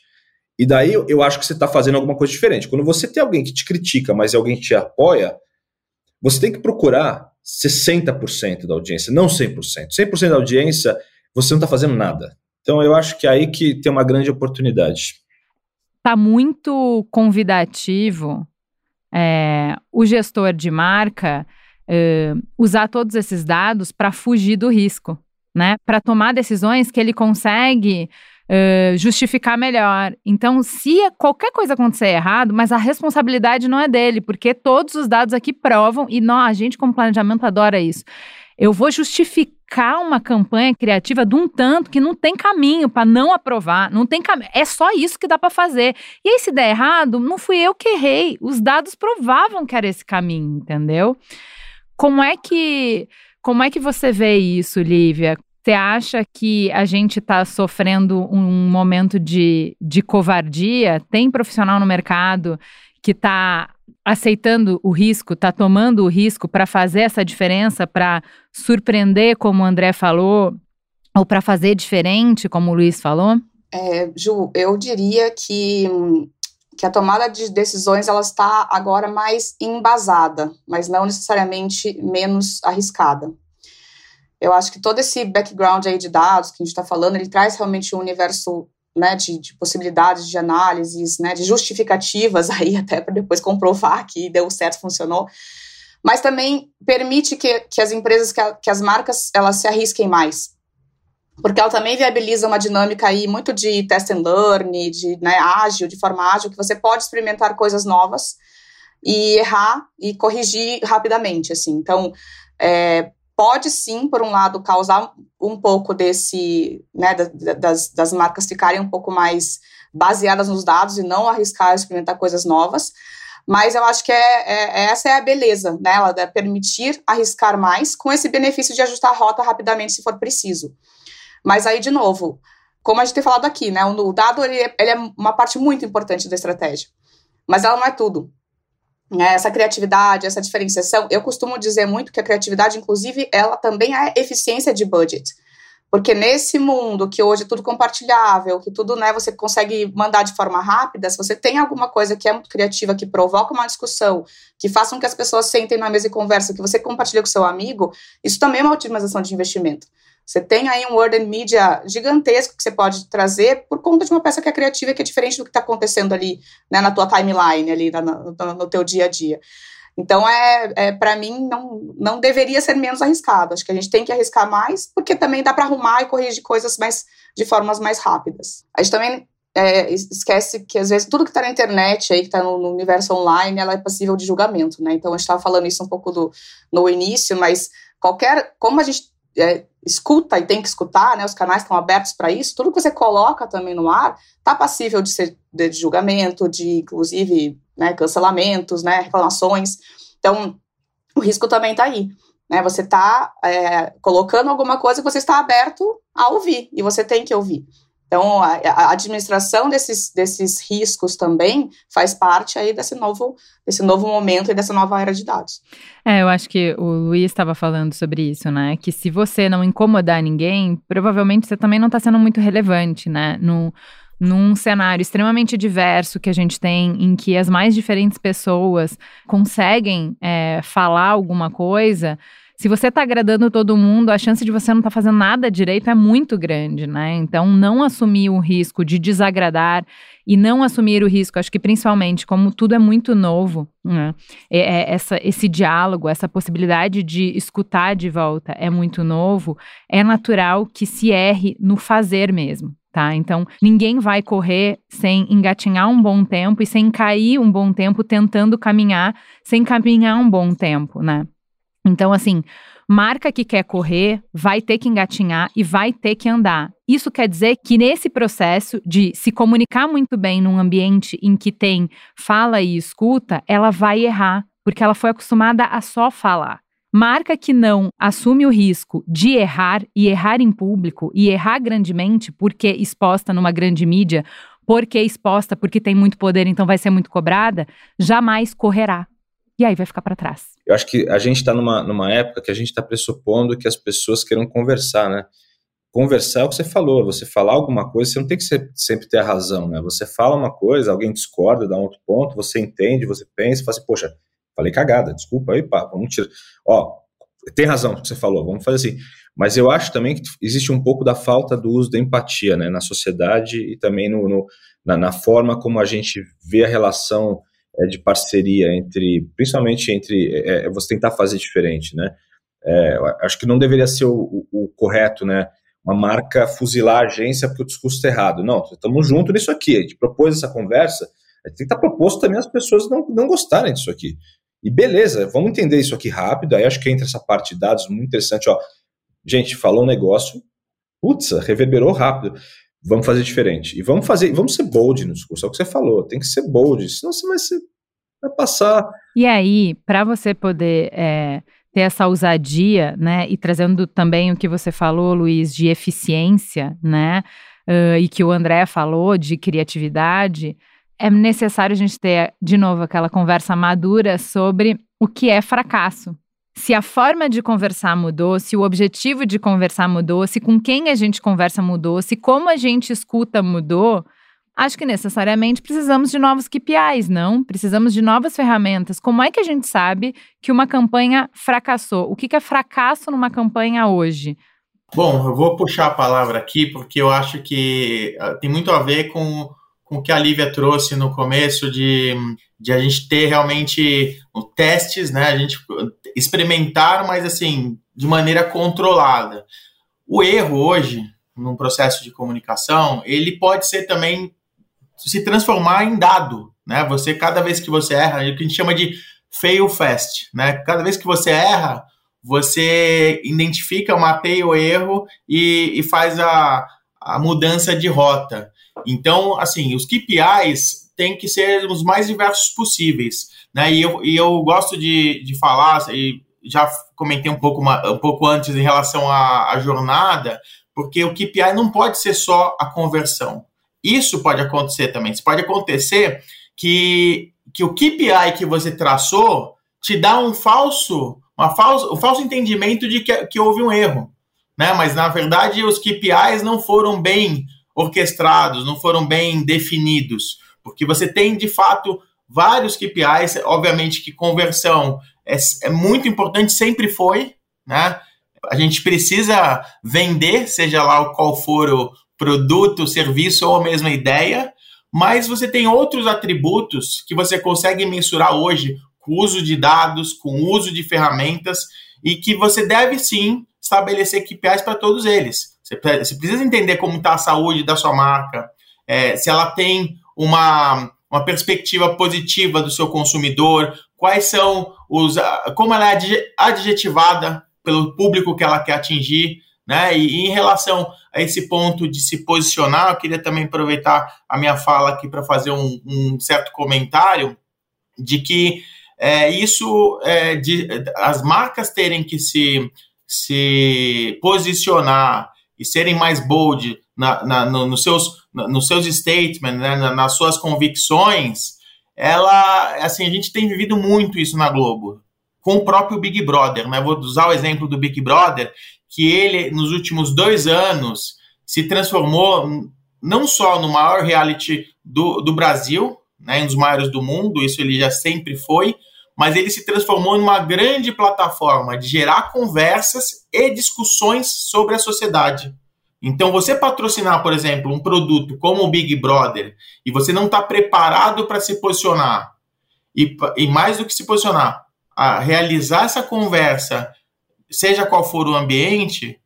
S4: E daí eu acho que você está fazendo alguma coisa diferente. Quando você tem alguém que te critica, mas alguém que te apoia, você tem que procurar 60% da audiência, não 100%. 100% da audiência, você não está fazendo nada. Então eu acho que é aí que tem uma grande oportunidade.
S1: Está muito convidativo é, o gestor de marca é, usar todos esses dados para fugir do risco, né? Para tomar decisões que ele consegue Uh, justificar melhor. Então, se qualquer coisa acontecer errado, mas a responsabilidade não é dele, porque todos os dados aqui provam, e nós, a gente, como planejamento, adora isso. Eu vou justificar uma campanha criativa de um tanto que não tem caminho para não aprovar, não tem caminho. É só isso que dá para fazer. E aí, se der errado, não fui eu que errei. Os dados provavam que era esse caminho, entendeu? Como é que como é que você vê isso, Lívia? Você acha que a gente está sofrendo um momento de, de covardia? Tem profissional no mercado que está aceitando o risco, está tomando o risco para fazer essa diferença, para surpreender, como o André falou, ou para fazer diferente, como o Luiz falou?
S2: É, Ju, eu diria que, que a tomada de decisões ela está agora mais embasada, mas não necessariamente menos arriscada. Eu acho que todo esse background aí de dados que a gente está falando, ele traz realmente um universo né, de, de, possibilidades de análises, né, de justificativas [LAUGHS] aí até para depois comprovar que deu certo, funcionou. Mas também permite que, que as empresas, que, a, que as marcas, elas se arrisquem mais. Porque ela também viabiliza uma dinâmica aí muito de test and learn, de né, ágil, de forma ágil, que você pode experimentar coisas novas e errar e corrigir rapidamente, assim. Então, é, pode sim, por um lado, causar um pouco desse, né, das, das marcas ficarem um pouco mais baseadas nos dados e não arriscar experimentar coisas novas. Mas eu acho que é, é, essa é a beleza, né? Ela é permitir arriscar mais com esse benefício de ajustar a rota rapidamente se for preciso. Mas aí, de novo, como a gente tem falado aqui, né? O dado ele, é, ele é uma parte muito importante da estratégia. Mas ela não é tudo. Né, essa criatividade, essa diferenciação, eu costumo dizer muito que a criatividade, inclusive, ela também é eficiência de budget. Porque nesse mundo que hoje é tudo compartilhável, que tudo né, você consegue mandar de forma rápida, se você tem alguma coisa que é muito criativa, que provoca uma discussão, que faça com que as pessoas sentem na mesa e conversem, que você compartilha com seu amigo, isso também é uma otimização de investimento. Você tem aí um word and media gigantesco que você pode trazer por conta de uma peça que é criativa que é diferente do que está acontecendo ali né, na tua timeline, ali no, no, no teu dia a dia. Então, é, é para mim, não, não deveria ser menos arriscado. Acho que a gente tem que arriscar mais, porque também dá para arrumar e corrigir coisas mais de formas mais rápidas. A gente também é, esquece que, às vezes, tudo que está na internet, aí, que está no, no, universo online, ela é passível de julgamento, né? Então, a gente estava falando isso um pouco do, no início, mas qualquer... Como a gente é, escuta e tem que escutar, né, os canais estão abertos para isso, tudo que você coloca também no ar está passível de ser de, julgamento, de inclusive né, cancelamentos, né, reclamações. Então, o risco também está aí. Né, você está é, colocando alguma coisa que você está aberto a ouvir, e você tem que ouvir. Então, a, a, administração desses, desses riscos também faz parte aí desse novo, desse novo momento e dessa nova era de dados.
S1: É, eu acho que o Luiz estava falando sobre isso, né? Que se você não incomodar ninguém, provavelmente você também não está sendo muito relevante, né? No, num cenário extremamente diverso que a gente tem, em que as mais diferentes pessoas conseguem é, falar alguma coisa, se você está agradando todo mundo, a chance de você não estar tá fazendo nada direito é muito grande, né? Então, não assumir o risco de desagradar e não assumir o risco, acho que principalmente como tudo é muito novo, né? É, é, essa, esse diálogo, essa possibilidade de escutar de volta é muito novo, é natural que se erre no fazer mesmo. Tá? Então, ninguém vai correr sem engatinhar um bom tempo e sem cair um bom tempo tentando caminhar sem caminhar um bom tempo, né? Então, assim, marca que quer correr vai ter que engatinhar e vai ter que andar. Isso quer dizer que nesse processo de se comunicar muito bem num ambiente em que tem fala e escuta, ela vai errar, porque ela foi acostumada a só falar. Marca que não assume o risco de errar e errar em público e errar grandemente porque exposta numa grande mídia, porque exposta porque tem muito poder, então vai ser muito cobrada, jamais correrá e aí vai ficar para trás.
S4: Eu acho que a gente está numa, numa época que a gente está pressupondo que as pessoas queiram conversar, né? Conversar é o que você falou, você falar alguma coisa, você não tem que ser, sempre ter a razão, né? Você fala uma coisa, alguém discorda, dá um outro ponto, você entende, você pensa, fala assim, poxa, falei cagada, desculpa aí, pá, vamos tirar. Ó, tem razão o que você falou, vamos fazer assim. Mas eu acho também que existe um pouco da falta do uso da empatia, né, na sociedade e também no, no na, na, forma como a gente vê a relação é, de parceria entre, principalmente entre é, é, você tentar fazer diferente, né? É, acho que não deveria ser o, o, o, correto, né? Uma marca fuzilar a agência porque o discurso está errado. Não, estamos juntos nisso aqui. A gente propôs essa conversa, a gente tem que estar tá proposto também as pessoas não, não gostarem disso aqui. E beleza, vamos entender isso aqui rápido. Aí acho que entra essa parte de dados muito interessante. Ó, gente, falou um negócio, putz, reverberou rápido vamos fazer diferente. E vamos fazer, vamos ser bold no discurso, é o que você falou, tem que ser bold, senão você vai, ser, vai passar.
S1: E aí, para você poder é, ter essa ousadia, né, e trazendo também o que você falou, Luiz, de eficiência, né, uh, e que o André falou de criatividade, é necessário a gente ter, de novo, aquela conversa madura sobre o que é fracasso, se a forma de conversar mudou, se o objetivo de conversar mudou, se com quem a gente conversa mudou, se como a gente escuta mudou, acho que necessariamente precisamos de novos KPIs, não? Precisamos de novas ferramentas. Como é que a gente sabe que uma campanha fracassou? O que é fracasso numa campanha hoje?
S3: Bom, eu vou puxar a palavra aqui porque eu acho que ah, tem muito a ver com, com o que a Lívia trouxe no começo de, de a gente ter realmente testes, né? A gente experimentar, mas assim, de maneira controlada. O erro hoje, num processo de comunicação, ele pode ser também se transformar em dado, né? Você, cada vez que você erra, é o que a gente chama de fail fast, né? Cada vez que você erra, você identifica, mapeia o erro e, e faz a, a mudança de rota. Então, assim, os KPIs têm que ser os mais diversos possíveis. Né? E, eu, e eu gosto de, de falar, e já comentei um pouco, um pouco antes em relação à, à jornada, porque o KPI não pode ser só a conversão. Isso pode acontecer também. Isso pode acontecer que, que o KPI que você traçou te dá um falso, uma falso, um falso entendimento de que, que houve um erro. Né? Mas, na verdade, os KPIs não foram bem orquestrados, não foram bem definidos. Porque você tem, de fato, vários KPIs, obviamente que conversão é, é muito importante, sempre foi, né? A gente precisa vender, seja lá qual for o produto, serviço ou a mesma ideia, mas você tem outros atributos que você consegue mensurar hoje com o uso de dados, com o uso de ferramentas e que você deve sim estabelecer KPIs para todos eles. Você, precisa entender como está a saúde da sua marca, é, se ela tem uma uma perspectiva positiva do seu consumidor, quais são os. como ela é adjetivada pelo público que ela quer atingir, né? E, em relação a esse ponto de se posicionar, eu queria também aproveitar a minha fala aqui para fazer um, um, certo comentário de que é, isso é, de as marcas terem que se, se posicionar e serem mais bold na, na, no, nos, seus, nos seus statements, né, nas suas convicções, ela, assim, a gente tem vivido muito isso na Globo, com o próprio Big Brother, né? Vou usar o exemplo do Big Brother, que ele, nos últimos dois anos, se transformou não só no maior reality do, do Brasil, né, um dos maiores do mundo, isso ele já sempre foi, mas ele se transformou em uma grande plataforma de gerar conversas e discussões sobre a sociedade. Então, você patrocinar, por exemplo, um produto como o Big Brother e você não está preparado para se posicionar, e, e mais do que se posicionar, a realizar essa conversa, seja qual for o ambiente,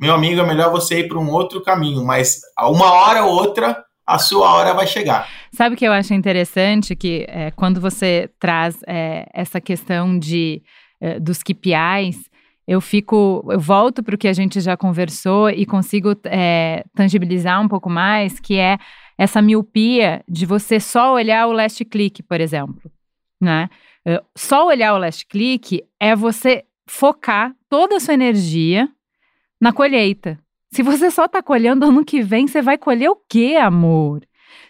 S3: meu amigo, é melhor você ir para um outro caminho, mas uma hora ou outra a sua hora vai chegar.
S1: Sabe o que eu acho interessante? Que é, quando você traz é, essa questão de, é, dos KPIs, eu fico, eu volto para o que a gente já conversou e consigo é, tangibilizar um pouco mais, que é essa miopia de você só olhar o last click, por exemplo, né? É, só olhar o last click é você focar toda a sua energia na colheita. Se você só está colhendo ano que vem, você vai colher o quê, amor?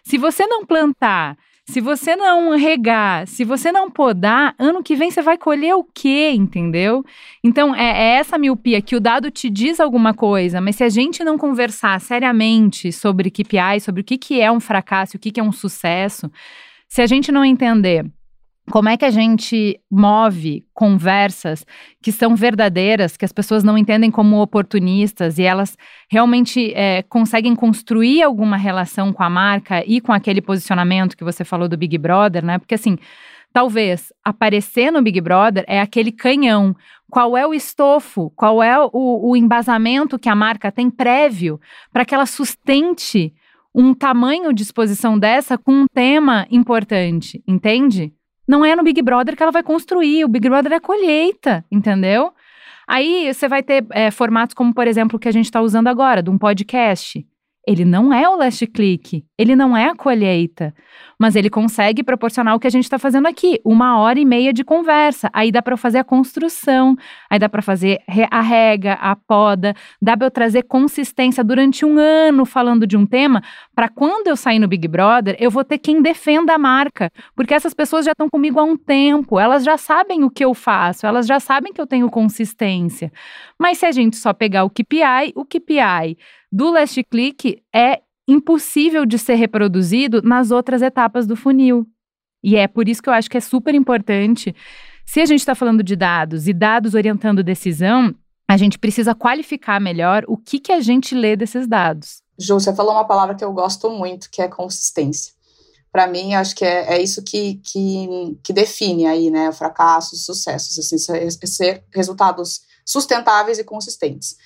S1: Se você não plantar, se você não regar, se você não podar, ano que vem você vai colher o quê, entendeu? Então é, é, essa miopia que o dado te diz alguma coisa, mas se a gente não conversar seriamente sobre KPI, sobre o que, que é um fracasso, o que, que é um sucesso, se a gente não entender como é que a gente move conversas que são verdadeiras, que as pessoas não entendem como oportunistas e elas realmente é, conseguem construir alguma relação com a marca e com aquele posicionamento que você falou do Big Brother, né? Porque assim, talvez aparecer no Big Brother é aquele canhão. Qual é o estofo? Qual é o, o embasamento que a marca tem prévio para que ela sustente um tamanho de exposição dessa com um tema importante, entende? Não é no Big Brother que ela vai construir. O Big Brother é colheita, entendeu? Aí você vai ter é, formatos como, por exemplo, o que a gente está usando agora, de um podcast. Ele não é o last click, ele não é a colheita, mas ele consegue proporcionar o que a gente está fazendo aqui, uma hora e meia de conversa. Aí dá para fazer a construção, aí dá para fazer a rega, a poda, dá para eu trazer consistência durante um ano falando de um tema, para quando eu sair no Big Brother, eu vou ter quem defenda a marca, porque essas pessoas já estão comigo há um tempo, elas já sabem o que eu faço, elas já sabem que eu tenho consistência. Mas se a gente só pegar o KPI, o KPI do last click é impossível de ser reproduzido nas outras etapas do funil. E é por isso que eu acho que é super importante. Se a gente está falando de dados e dados orientando decisão, a gente precisa qualificar melhor o que, que a gente lê desses dados.
S2: Ju, você falou uma palavra que eu gosto muito, que é consistência. Para mim, acho que é, é isso que, que, que, define aí, né, o fracasso, os sucessos, assim, ser, resultados sustentáveis e consistentes.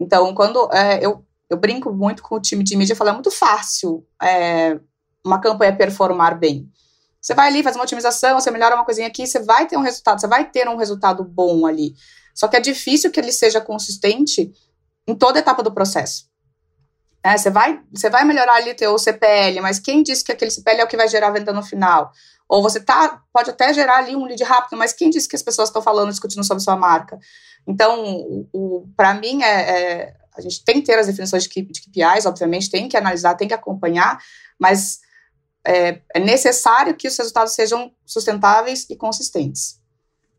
S2: Então, quando é, eu eu brinco muito com o time de mídia, falo, é muito fácil é, uma campanha performar bem. Você vai ali, faz uma otimização, você melhora uma coisinha aqui, você vai ter um resultado, você vai ter um resultado bom ali. Só que é difícil que ele seja consistente em toda etapa do processo. É, você, vai, você vai melhorar ali o teu CPL, mas quem disse que aquele CPL é o que vai gerar venda no final? Ou você tá, pode até gerar ali um lead rápido, mas quem disse que as pessoas estão falando, discutindo sobre sua marca? Então, para mim, é, é a gente tem que ter as definições de, KPIs, obviamente, tem que analisar, tem que acompanhar, mas é, é necessário que os resultados sejam sustentáveis e consistentes.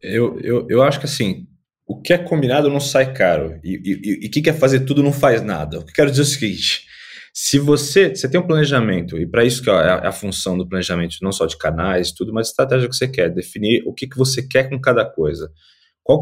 S4: Eu, eu, eu acho que assim, o que é combinado não sai caro. E o que quer fazer tudo não faz nada. O que eu quero dizer é o seguinte: se você, você tem um planejamento, e para isso que é a, é a, função do planejamento, não só de canais, tudo, mas estratégia que você quer, definir o que, que você quer com cada coisa.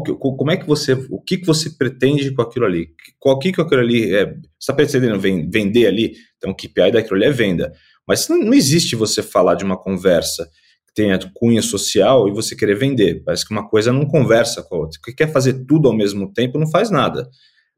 S4: Que, como é que você, o que, que você pretende com aquilo ali? Qual que, que aquilo ali é? Você está pretendendo vender ali? Então, o KPI daquilo ali é venda. Mas não, não existe você falar de uma conversa que tenha cunha social e você querer vender. Parece que uma coisa não conversa com a outra. Quem quer fazer tudo ao mesmo tempo não faz nada.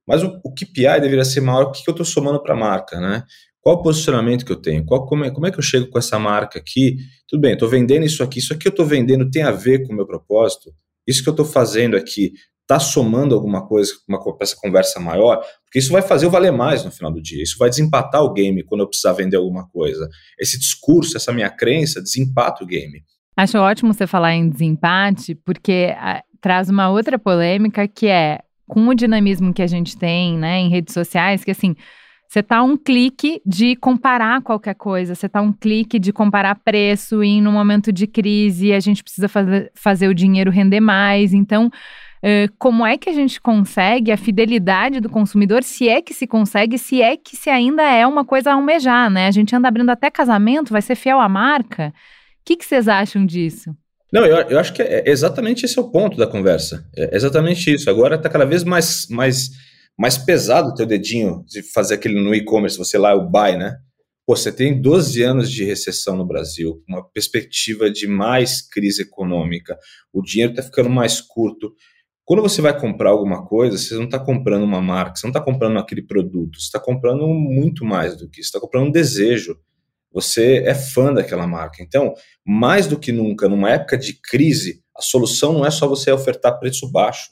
S4: Mas o, o KPI deveria ser maior. O que, que eu estou somando para a marca, né? Qual o posicionamento que eu tenho? Qual, como, é, como é que eu chego com essa marca aqui? Tudo bem, estou vendendo isso aqui. Isso aqui eu estou vendendo tem a ver com o meu propósito? Isso que eu estou fazendo aqui está somando alguma coisa para essa conversa maior, porque isso vai fazer eu valer mais no final do dia. Isso vai desempatar o game quando eu precisar vender alguma coisa. Esse discurso, essa minha crença, desempata o game.
S1: Acho ótimo você falar em desempate, porque a, ah, traz uma outra polêmica que é com o dinamismo que a gente tem, né, em redes sociais, que assim, você tá um clique de comparar qualquer coisa, você tá um clique de comparar preço e no momento de crise a gente precisa fazer, fazer o dinheiro render mais. Então, como é que a gente consegue a fidelidade do consumidor, se é que se consegue, se é que se ainda é uma coisa a almejar, né? A gente anda abrindo até casamento, vai ser fiel à marca. O que, vocês acham disso?
S4: Não, eu, eu acho que é exatamente esse é o ponto da conversa. É exatamente isso. Agora está cada vez mais, mais mais pesado o teu dedinho de fazer aquele no e-commerce, você lá, o buy, né? Pô, você tem 12 anos de recessão no Brasil, uma perspectiva de mais crise econômica, o dinheiro está ficando mais curto. Quando você vai comprar alguma coisa, você não está comprando uma marca, você não está comprando aquele produto, você está comprando muito mais do que isso, está comprando um desejo. Você é fã daquela marca. Então, mais do que nunca, numa época de crise, a solução não é só você ofertar preço baixo.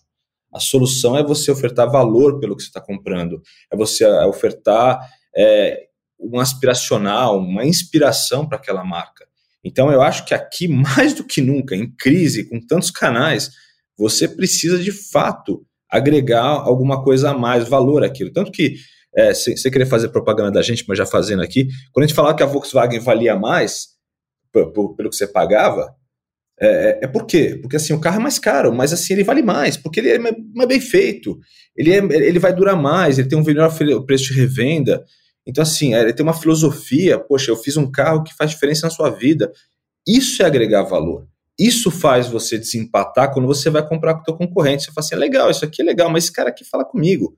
S4: A solução é você ofertar valor pelo que você está comprando, é você ofertar é, um aspiracional, uma inspiração para aquela marca. Então, eu acho que aqui, [LAUGHS] mais do que nunca, em crise, com tantos canais, você precisa de fato agregar alguma coisa a mais, valor àquilo. Tanto que, é, você querer fazer propaganda da gente, mas já fazendo aqui, quando a gente falava que a Volkswagen valia mais pelo que você pagava, é, é, é, por quê? Porque assim, o carro é mais caro, mas assim, ele vale mais, porque ele é mais bem feito, ele, é, ele vai durar mais, ele tem um melhor preço de revenda. Então, assim, é, ele tem uma filosofia, poxa, eu fiz um carro que faz diferença na sua vida. Isso é agregar valor. Isso faz você desempatar quando você vai comprar com o teu concorrente. Você fala assim, é legal, isso aqui é legal, mas esse cara aqui fala comigo.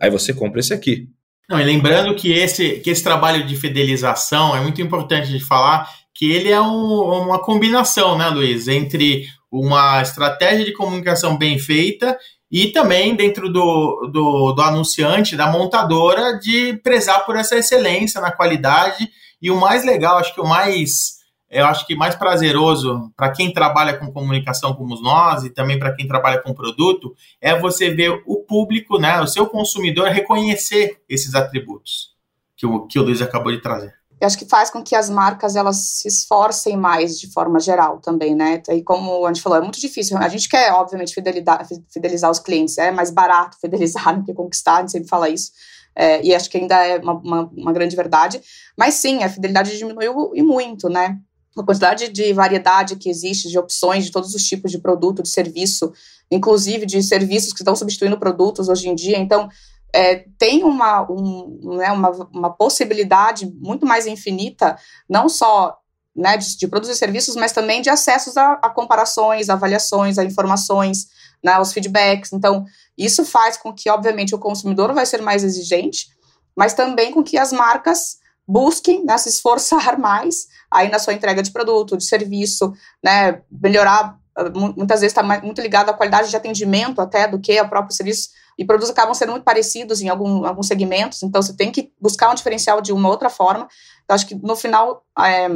S4: Aí você compra esse aqui.
S3: Não, e lembrando que esse, que esse trabalho de fidelização é muito importante de falar que ele é um, uma combinação, né, Luiz, entre uma estratégia de comunicação bem feita e também dentro do, do, do, anunciante, da montadora, de prezar por essa excelência na qualidade. E o mais legal, acho que o mais eu acho que mais prazeroso para quem trabalha com comunicação como nós e também para quem trabalha com produto é você ver o público, né, o seu consumidor reconhecer esses atributos que o, que o Luiz acabou de trazer.
S2: Eu acho que faz com que as marcas elas se esforcem mais de forma geral também, né? E como a gente falou, é muito difícil. A gente quer, obviamente, fidelizar, os clientes. É mais barato fidelizar [LAUGHS] do que conquistar, a gente sempre fala isso. É, e acho que ainda é uma, uma, uma, grande verdade. Mas sim, a fidelidade diminuiu e muito, né? A quantidade de variedade que existe, de opções de todos os tipos de produto, de serviço, inclusive de serviços que estão substituindo produtos hoje em dia. Então, é, tem uma, um, né, uma, uma possibilidade muito mais infinita, não só né, de, de, produzir serviços, mas também de acessos a, a comparações, a avaliações, a informações, né, feedbacks. Então, isso faz com que, obviamente, o consumidor vai ser mais exigente, mas também com que as marcas busquem né, se esforçar [LAUGHS] mais aí na sua entrega de produto, de serviço, né, melhorar, muitas vezes está muito ligado à qualidade de atendimento até do que ao próprio serviço, e produtos acabam sendo muito parecidos em algum, alguns segmentos, então você tem que buscar um diferencial de uma outra forma. Então, acho que no final é,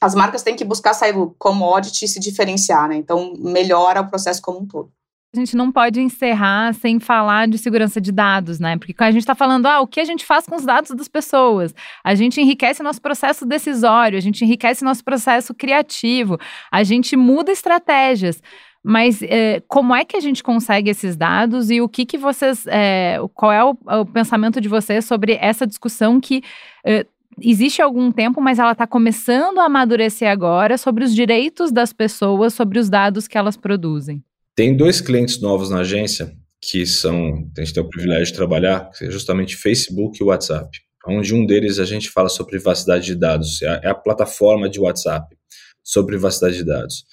S2: as marcas têm que buscar sair do commodity e se diferenciar, né? Então, melhora o processo como um todo.
S1: A gente não pode encerrar sem falar de segurança de dados, né? Porque a gente está falando, ah, o que a gente faz com os dados das pessoas? A gente enriquece nosso processo decisório, a gente enriquece nosso processo criativo, a gente muda estratégias. Mas é, como é que a gente consegue esses dados e o que, que vocês. É, qual é o, o, pensamento de vocês sobre essa discussão que é, existe há algum tempo, mas ela está começando a amadurecer agora sobre os direitos das pessoas, sobre os dados que elas produzem?
S4: Tem dois clientes novos na agência que são. A gente tem o privilégio de trabalhar, que é justamente Facebook e WhatsApp. Onde um deles a gente fala sobre privacidade de dados, é a, é a plataforma de WhatsApp sobre privacidade de dados.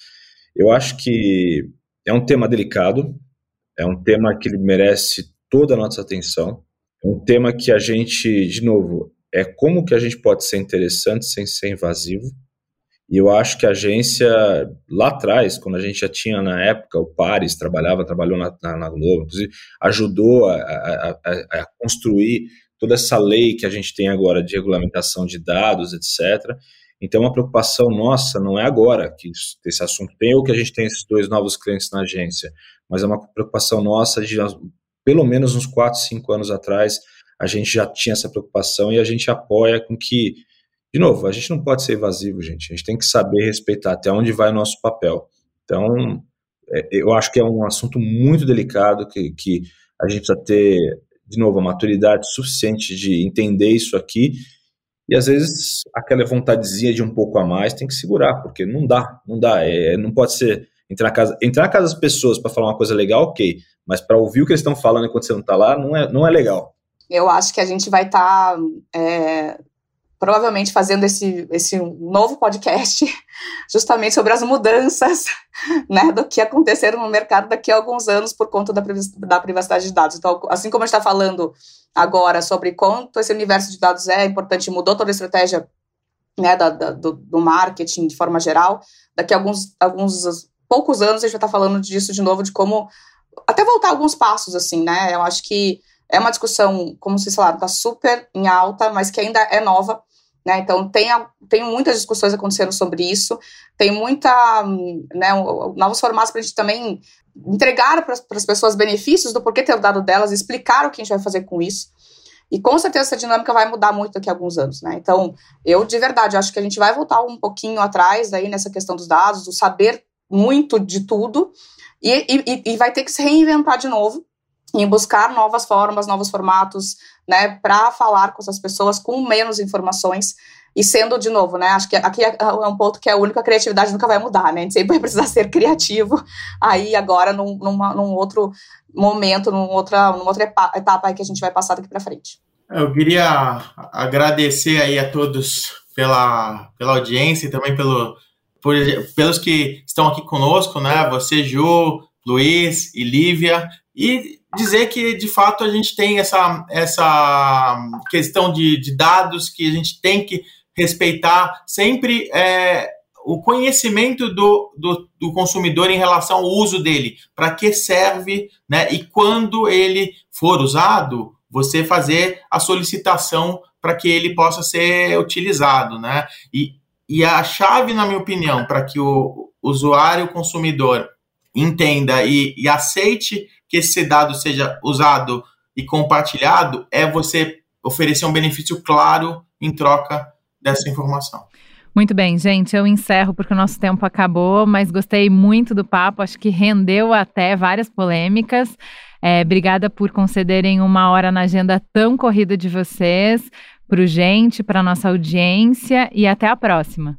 S4: Eu acho que é um tema delicado, é um tema que merece toda a nossa atenção, é um tema que a gente, de novo, é como que a gente pode ser interessante sem ser invasivo. E eu acho que a agência, lá atrás, quando a gente já tinha na época, o Pares trabalhava, trabalhou na, na, na Globo, inclusive ajudou a, a, a, a, construir toda essa lei que a gente tem agora de regulamentação de dados, etc. Então, uma preocupação nossa não é agora que esse assunto tem ou que a gente tem esses dois novos clientes na agência, mas é uma preocupação nossa de pelo menos uns 4, 5 anos atrás, a gente já tinha essa preocupação e a gente apoia com que, de novo, a gente não pode ser evasivo, gente, a gente tem que saber respeitar até onde vai o nosso papel. Então, é, eu acho que é um assunto muito delicado que, que a gente precisa ter, de novo, a maturidade suficiente de entender isso aqui. E às vezes aquela vontadezinha de um pouco a mais tem que segurar, porque não dá, não dá. É, não pode ser entrar na casa, entrar na casa das pessoas para falar uma coisa legal, ok, mas para ouvir o que eles estão falando enquanto você não está lá, não é, não é legal.
S2: Eu acho que a gente vai estar tá, é, provavelmente fazendo esse, esse novo podcast [LAUGHS] justamente sobre as mudanças [LAUGHS] né, do que aconteceram no mercado daqui a alguns anos por conta da, da privacidade de dados. Então, assim como a gente está falando agora sobre quanto esse universo de dados é importante, mudou toda a estratégia né, da, da, do, do, marketing de forma geral, daqui a alguns, alguns poucos anos a gente vai estar tá falando disso de novo, de como até voltar alguns passos, assim, né? Eu acho que é uma discussão, como vocês falaram, está super em alta, mas que ainda é nova. Né? Então, tem, tem muitas discussões acontecendo sobre isso, tem muita, né, novos formatos para a gente também entregar para as pessoas benefícios do porquê ter o dado delas, explicar o que a gente vai fazer com isso. E com certeza essa dinâmica vai mudar muito daqui a alguns anos, né? Então, eu de verdade acho que a gente vai voltar um pouquinho atrás aí nessa questão dos dados, do saber muito de tudo, e, e, e vai ter que se reinventar de novo em buscar novas formas, novos formatos, né, para falar com essas pessoas com menos informações e sendo de novo, né? Acho que aqui é, é um ponto que é único, a criatividade nunca vai mudar, né? A gente sempre vai precisar ser criativo aí agora num, numa, num outro momento, num outra, numa outra etapa que a gente vai passar daqui para frente.
S3: Eu queria agradecer aí a todos pela, pela audiência e também pelo, por, pelos que estão aqui conosco, né? Você, Ju, Luiz e Lívia. E dizer que de fato a gente tem essa, essa questão de, de dados que a gente tem que respeitar sempre é, o conhecimento do, do, do, consumidor em relação ao uso dele, para que serve, né? E quando ele for usado, você fazer a solicitação para que ele possa ser utilizado, né? E, e a chave, na minha opinião, para que o usuário, o consumidor entenda e, e aceite que esse dado seja usado e compartilhado é você oferecer um benefício claro em troca dessa informação.
S1: Muito bem, gente, eu encerro porque o nosso tempo acabou, mas gostei muito do papo, acho que rendeu até várias polêmicas. É, obrigada por concederem uma hora na agenda tão corrida de vocês, para o gente, para nossa audiência e até a próxima.